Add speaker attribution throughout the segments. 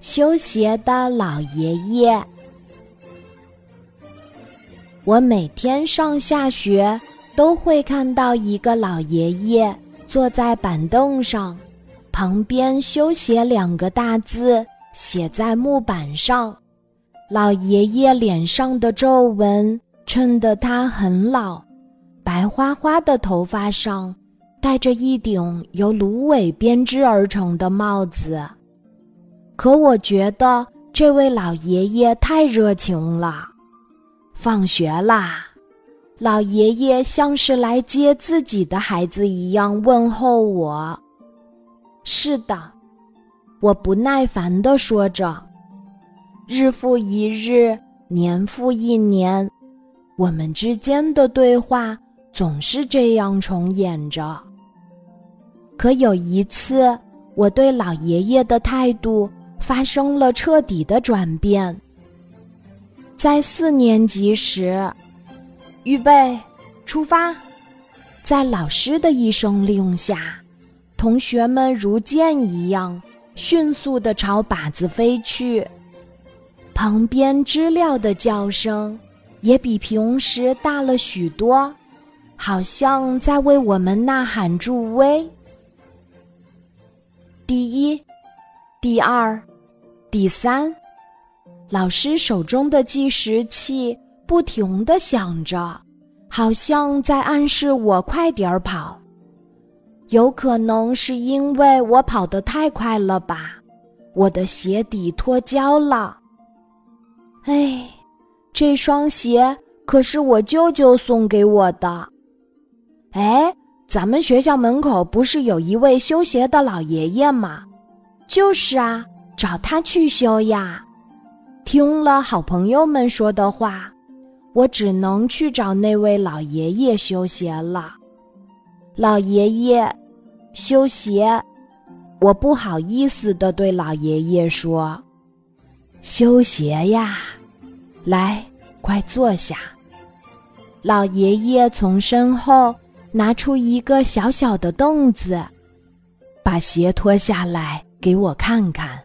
Speaker 1: 修鞋的老爷爷。我每天上下学都会看到一个老爷爷坐在板凳上，旁边“修鞋”两个大字写在木板上。老爷爷脸上的皱纹衬得他很老，白花花的头发上。戴着一顶由芦苇编织而成的帽子，可我觉得这位老爷爷太热情了。放学啦，老爷爷像是来接自己的孩子一样问候我。是的，我不耐烦地说着。日复一日，年复一年，我们之间的对话总是这样重演着。可有一次，我对老爷爷的态度发生了彻底的转变。在四年级时，预备，出发！在老师的一声令下，同学们如箭一样迅速地朝靶子飞去。旁边知了的叫声也比平时大了许多，好像在为我们呐喊助威。第一，第二，第三，老师手中的计时器不停的响着，好像在暗示我快点儿跑。有可能是因为我跑得太快了吧，我的鞋底脱胶了。哎，这双鞋可是我舅舅送给我的。哎。咱们学校门口不是有一位修鞋的老爷爷吗？就是啊，找他去修呀。听了好朋友们说的话，我只能去找那位老爷爷修鞋了。老爷爷，修鞋，我不好意思的对老爷爷说：“修鞋呀，来，快坐下。”老爷爷从身后。拿出一个小小的凳子，把鞋脱下来给我看看。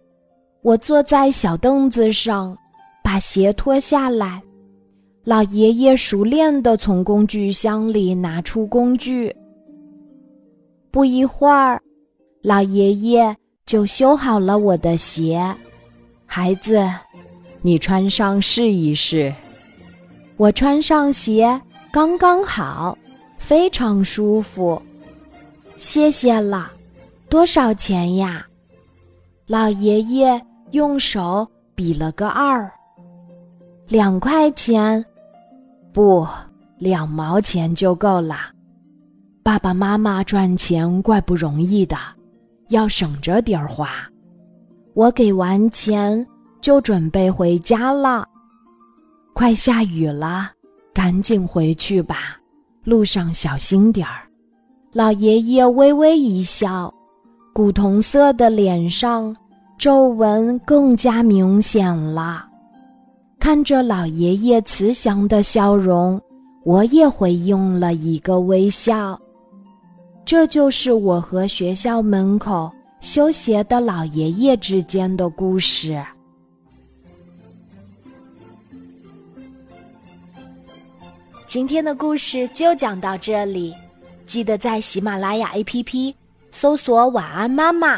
Speaker 1: 我坐在小凳子上，把鞋脱下来。老爷爷熟练地从工具箱里拿出工具。不一会儿，老爷爷就修好了我的鞋。孩子，你穿上试一试。我穿上鞋刚刚好。非常舒服，谢谢了。多少钱呀？老爷爷用手比了个二。两块钱，不，两毛钱就够了。爸爸妈妈赚钱怪不容易的，要省着点儿花。我给完钱就准备回家了。快下雨了，赶紧回去吧。路上小心点儿，老爷爷微微一笑，古铜色的脸上皱纹更加明显了。看着老爷爷慈祥的笑容，我也回应了一个微笑。这就是我和学校门口修鞋的老爷爷之间的故事。今天的故事就讲到这里，记得在喜马拉雅 APP 搜索“晚安妈妈”，